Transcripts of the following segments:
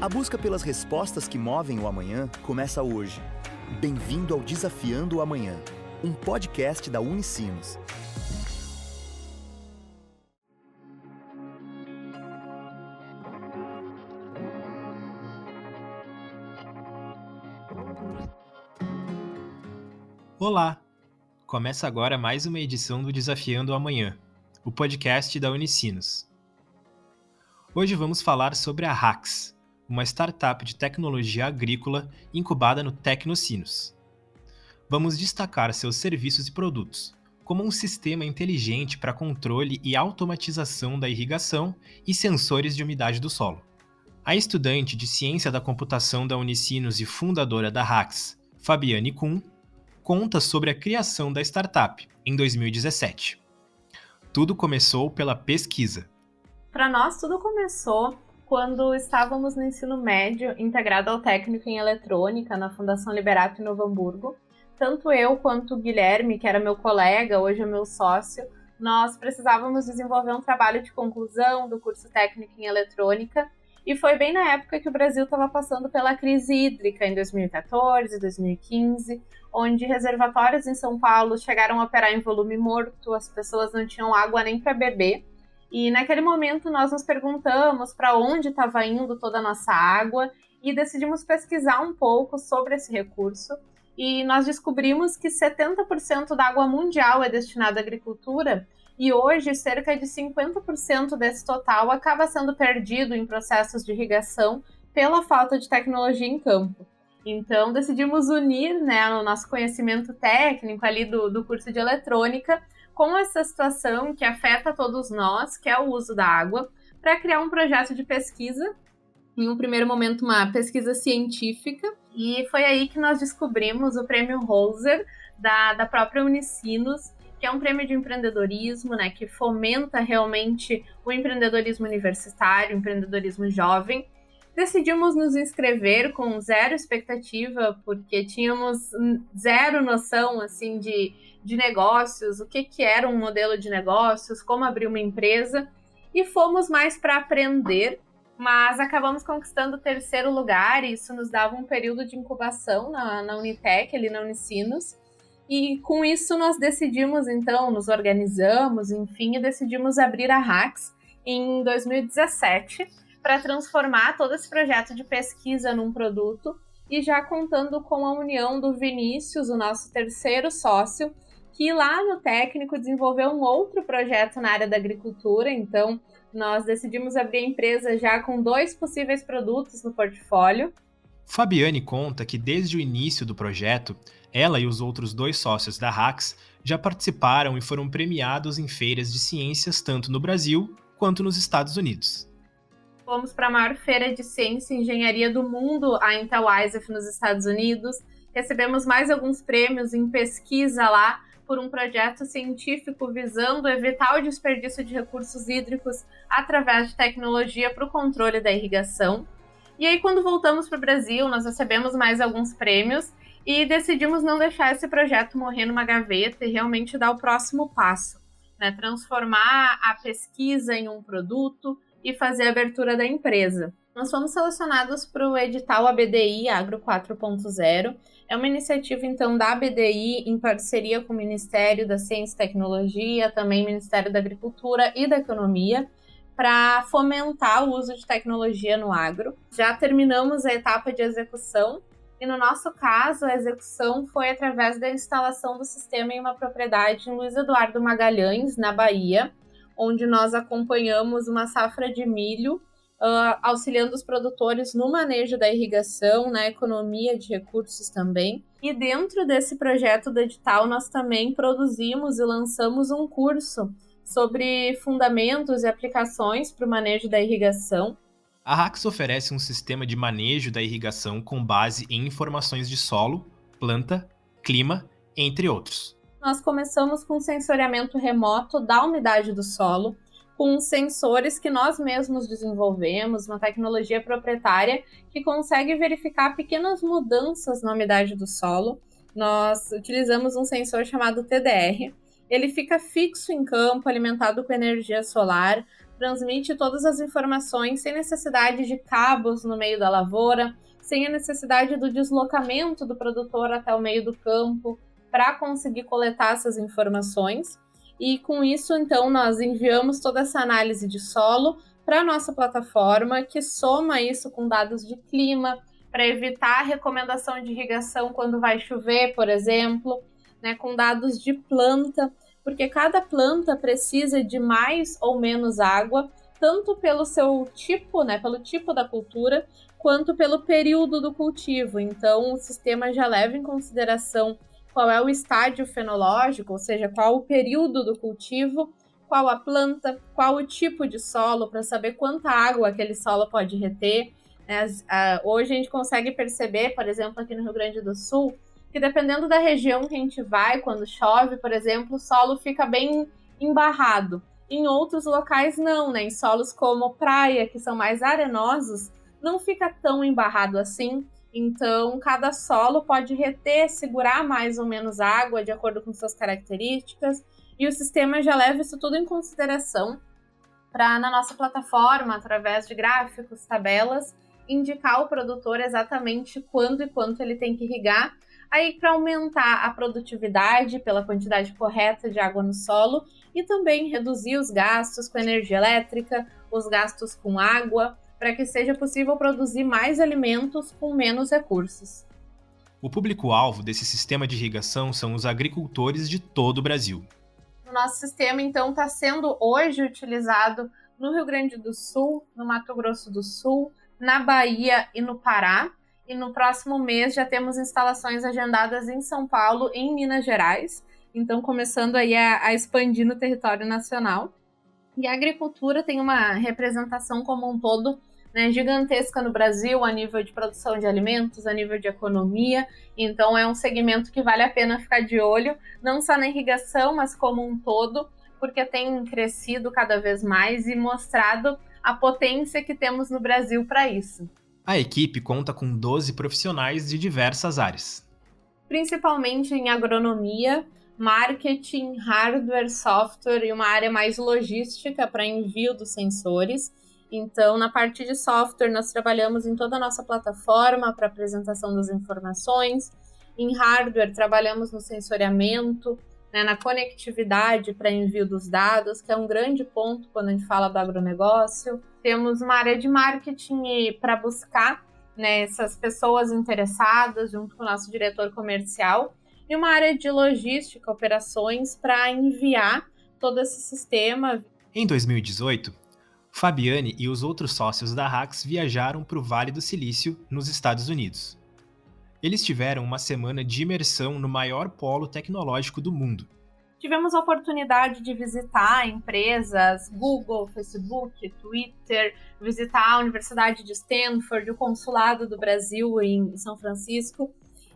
A busca pelas respostas que movem o amanhã começa hoje. Bem-vindo ao Desafiando o Amanhã, um podcast da Unicinos. Olá! Começa agora mais uma edição do Desafiando o Amanhã, o podcast da Unicinos. Hoje vamos falar sobre a Hax, uma startup de tecnologia agrícola incubada no Tecnocinos. Vamos destacar seus serviços e produtos, como um sistema inteligente para controle e automatização da irrigação e sensores de umidade do solo. A estudante de ciência da computação da Unicinos e fundadora da Hax, Fabiane Kuhn, conta sobre a criação da startup em 2017. Tudo começou pela pesquisa. Para nós, tudo começou quando estávamos no ensino médio, integrado ao técnico em eletrônica na Fundação Liberato em Novo Hamburgo, tanto eu quanto o Guilherme, que era meu colega, hoje é meu sócio, nós precisávamos desenvolver um trabalho de conclusão do curso técnico em eletrônica. E foi bem na época que o Brasil estava passando pela crise hídrica, em 2014, 2015, onde reservatórios em São Paulo chegaram a operar em volume morto, as pessoas não tinham água nem para beber. E naquele momento nós nos perguntamos para onde estava indo toda a nossa água e decidimos pesquisar um pouco sobre esse recurso. E nós descobrimos que 70% da água mundial é destinada à agricultura e hoje cerca de 50% desse total acaba sendo perdido em processos de irrigação pela falta de tecnologia em campo. Então decidimos unir né, o nosso conhecimento técnico ali do, do curso de eletrônica com essa situação que afeta todos nós, que é o uso da água, para criar um projeto de pesquisa, em um primeiro momento uma pesquisa científica, e foi aí que nós descobrimos o prêmio Holzer da, da própria Unicinos, que é um prêmio de empreendedorismo, né, que fomenta realmente o empreendedorismo universitário, o empreendedorismo jovem. Decidimos nos inscrever com zero expectativa, porque tínhamos zero noção assim de de negócios, o que, que era um modelo de negócios, como abrir uma empresa, e fomos mais para aprender, mas acabamos conquistando o terceiro lugar, e isso nos dava um período de incubação na, na Unitec, ali na Unicinos, e com isso nós decidimos, então, nos organizamos, enfim, e decidimos abrir a Hacks em 2017 para transformar todo esse projeto de pesquisa num produto e já contando com a união do Vinícius, o nosso terceiro sócio, que lá no técnico desenvolveu um outro projeto na área da agricultura, então nós decidimos abrir a empresa já com dois possíveis produtos no portfólio. Fabiane conta que desde o início do projeto, ela e os outros dois sócios da Hax já participaram e foram premiados em feiras de ciências tanto no Brasil quanto nos Estados Unidos. Fomos para a maior feira de ciência e engenharia do mundo, a Intel ISEF, nos Estados Unidos. Recebemos mais alguns prêmios em pesquisa lá, por um projeto científico visando evitar o desperdício de recursos hídricos através de tecnologia para o controle da irrigação. E aí, quando voltamos para o Brasil, nós recebemos mais alguns prêmios e decidimos não deixar esse projeto morrer numa gaveta e realmente dar o próximo passo, né? transformar a pesquisa em um produto e fazer a abertura da empresa. Nós fomos selecionados para o edital ABDI Agro 4.0. É uma iniciativa, então, da ABDI em parceria com o Ministério da Ciência e Tecnologia, também Ministério da Agricultura e da Economia, para fomentar o uso de tecnologia no agro. Já terminamos a etapa de execução e, no nosso caso, a execução foi através da instalação do sistema em uma propriedade em Luiz Eduardo Magalhães, na Bahia, onde nós acompanhamos uma safra de milho uh, auxiliando os produtores no manejo da irrigação, na economia de recursos também. E dentro desse projeto do edital, nós também produzimos e lançamos um curso sobre fundamentos e aplicações para o manejo da irrigação. A Rax oferece um sistema de manejo da irrigação com base em informações de solo, planta, clima, entre outros. Nós começamos com sensoriamento remoto da umidade do solo, com sensores que nós mesmos desenvolvemos, uma tecnologia proprietária que consegue verificar pequenas mudanças na umidade do solo. Nós utilizamos um sensor chamado TDR. Ele fica fixo em campo, alimentado com energia solar. transmite todas as informações sem necessidade de cabos no meio da lavoura, sem a necessidade do deslocamento do produtor até o meio do campo para conseguir coletar essas informações. E com isso, então, nós enviamos toda essa análise de solo para a nossa plataforma, que soma isso com dados de clima, para evitar a recomendação de irrigação quando vai chover, por exemplo, né, com dados de planta, porque cada planta precisa de mais ou menos água, tanto pelo seu tipo, né, pelo tipo da cultura, quanto pelo período do cultivo. Então, o sistema já leva em consideração qual é o estágio fenológico, ou seja, qual o período do cultivo, qual a planta, qual o tipo de solo, para saber quanta água aquele solo pode reter. Né? Hoje a gente consegue perceber, por exemplo, aqui no Rio Grande do Sul, que dependendo da região que a gente vai, quando chove, por exemplo, o solo fica bem embarrado. Em outros locais não, né? Em solos como praia, que são mais arenosos, não fica tão embarrado assim. Então, cada solo pode reter, segurar mais ou menos água de acordo com suas características, e o sistema já leva isso tudo em consideração para, na nossa plataforma, através de gráficos, tabelas, indicar ao produtor exatamente quando e quanto ele tem que irrigar, aí para aumentar a produtividade pela quantidade correta de água no solo e também reduzir os gastos com energia elétrica, os gastos com água, para que seja possível produzir mais alimentos com menos recursos. O público-alvo desse sistema de irrigação são os agricultores de todo o Brasil. O nosso sistema, então, está sendo hoje utilizado no Rio Grande do Sul, no Mato Grosso do Sul, na Bahia e no Pará. E no próximo mês já temos instalações agendadas em São Paulo e em Minas Gerais. Então, começando aí a, a expandir no território nacional. E a agricultura tem uma representação como um todo né, gigantesca no Brasil a nível de produção de alimentos, a nível de economia. Então é um segmento que vale a pena ficar de olho, não só na irrigação, mas como um todo, porque tem crescido cada vez mais e mostrado a potência que temos no Brasil para isso. A equipe conta com 12 profissionais de diversas áreas. Principalmente em agronomia, marketing, hardware, software e uma área mais logística para envio dos sensores então, na parte de software, nós trabalhamos em toda a nossa plataforma para apresentação das informações. Em hardware, trabalhamos no sensoriamento, né, na conectividade para envio dos dados, que é um grande ponto quando a gente fala do agronegócio. Temos uma área de marketing para buscar né, essas pessoas interessadas, junto com o nosso diretor comercial, e uma área de logística, operações, para enviar todo esse sistema. Em 2018, Fabiane e os outros sócios da Hax viajaram para o Vale do Silício, nos Estados Unidos. Eles tiveram uma semana de imersão no maior polo tecnológico do mundo. Tivemos a oportunidade de visitar empresas, Google, Facebook, Twitter, visitar a Universidade de Stanford, o Consulado do Brasil em São Francisco.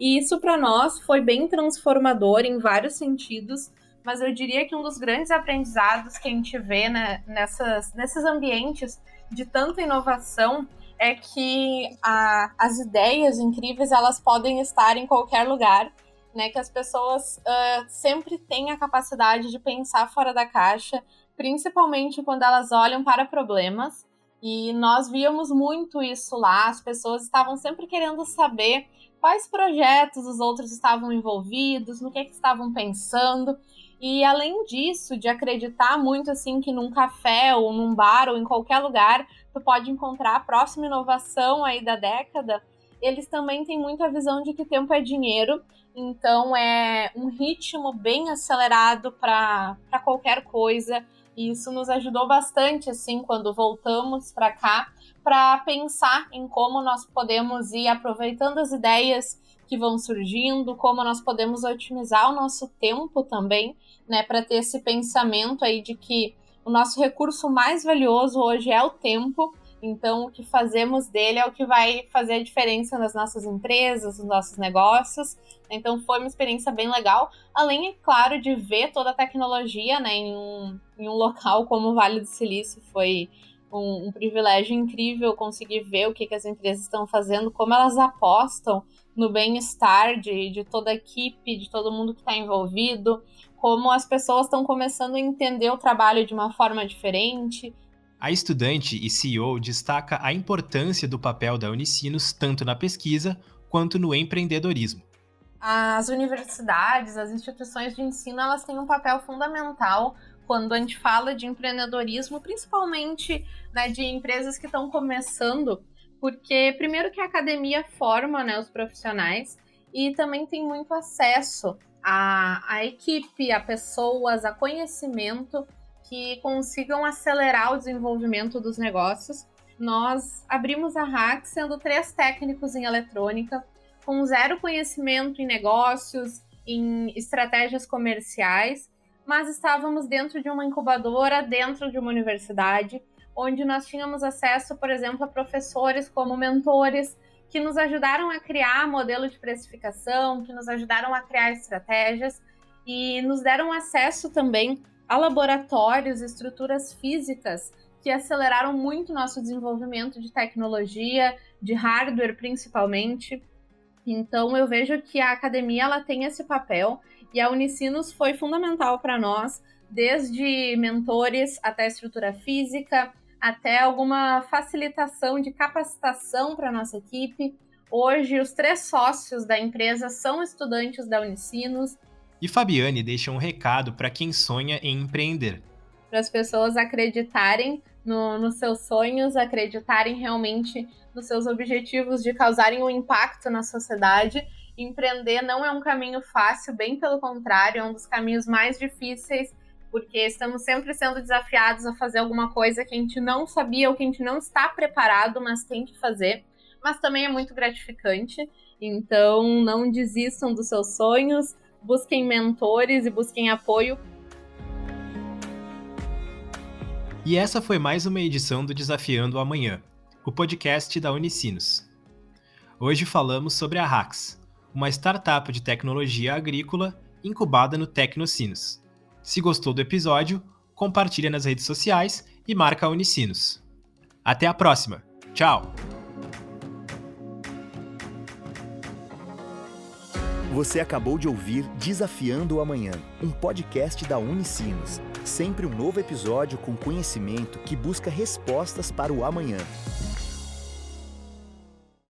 E isso para nós foi bem transformador em vários sentidos, mas eu diria que um dos grandes aprendizados que a gente vê né, nessas, nesses ambientes de tanta inovação é que a, as ideias incríveis elas podem estar em qualquer lugar, né? Que as pessoas uh, sempre têm a capacidade de pensar fora da caixa, principalmente quando elas olham para problemas. E nós víamos muito isso lá. As pessoas estavam sempre querendo saber quais projetos os outros estavam envolvidos, no que, que estavam pensando. E além disso, de acreditar muito assim que num café ou num bar ou em qualquer lugar tu pode encontrar a próxima inovação aí da década, eles também têm muita visão de que tempo é dinheiro, então é um ritmo bem acelerado para qualquer coisa. E isso nos ajudou bastante assim quando voltamos para cá para pensar em como nós podemos ir aproveitando as ideias que vão surgindo, como nós podemos otimizar o nosso tempo também, né, para ter esse pensamento aí de que o nosso recurso mais valioso hoje é o tempo. Então, o que fazemos dele é o que vai fazer a diferença nas nossas empresas, nos nossos negócios. Então, foi uma experiência bem legal. Além, é claro, de ver toda a tecnologia né, em, um, em um local como o Vale do Silício. Foi um, um privilégio incrível conseguir ver o que, que as empresas estão fazendo, como elas apostam no bem-estar de, de toda a equipe, de todo mundo que está envolvido, como as pessoas estão começando a entender o trabalho de uma forma diferente. A estudante e CEO destaca a importância do papel da Unicinos tanto na pesquisa quanto no empreendedorismo. As universidades, as instituições de ensino, elas têm um papel fundamental quando a gente fala de empreendedorismo, principalmente né, de empresas que estão começando, porque primeiro que a academia forma né, os profissionais e também tem muito acesso à, equipe, a pessoas, a conhecimento que consigam acelerar o desenvolvimento dos negócios. Nós abrimos a Hack sendo três técnicos em eletrônica, com zero conhecimento em negócios, em estratégias comerciais, mas estávamos dentro de uma incubadora, dentro de uma universidade, onde nós tínhamos acesso, por exemplo, a professores como mentores que nos ajudaram a criar modelo de precificação, que nos ajudaram a criar estratégias e nos deram acesso também a laboratórios, estruturas físicas que aceleraram muito nosso desenvolvimento de tecnologia, de hardware principalmente. Então eu vejo que a academia ela tem esse papel e a Unicinos foi fundamental para nós, desde mentores até estrutura física, até alguma facilitação de capacitação para nossa equipe. Hoje, os três sócios da empresa são estudantes da Unicinos. E Fabiane deixa um recado para quem sonha em empreender. Para as pessoas acreditarem no, nos seus sonhos, acreditarem realmente nos seus objetivos de causarem um impacto na sociedade. Empreender não é um caminho fácil, bem pelo contrário, é um dos caminhos mais difíceis porque estamos sempre sendo desafiados a fazer alguma coisa que a gente não sabia ou que a gente não está preparado, mas tem que fazer. Mas também é muito gratificante. Então, não desistam dos seus sonhos, busquem mentores e busquem apoio. E essa foi mais uma edição do Desafiando o Amanhã, o podcast da Unicinos. Hoje falamos sobre a Rax, uma startup de tecnologia agrícola incubada no Tecnocinos. Se gostou do episódio, compartilha nas redes sociais e marca a Unicinos. Até a próxima. Tchau! Você acabou de ouvir Desafiando o Amanhã, um podcast da Unicinos. Sempre um novo episódio com conhecimento que busca respostas para o amanhã.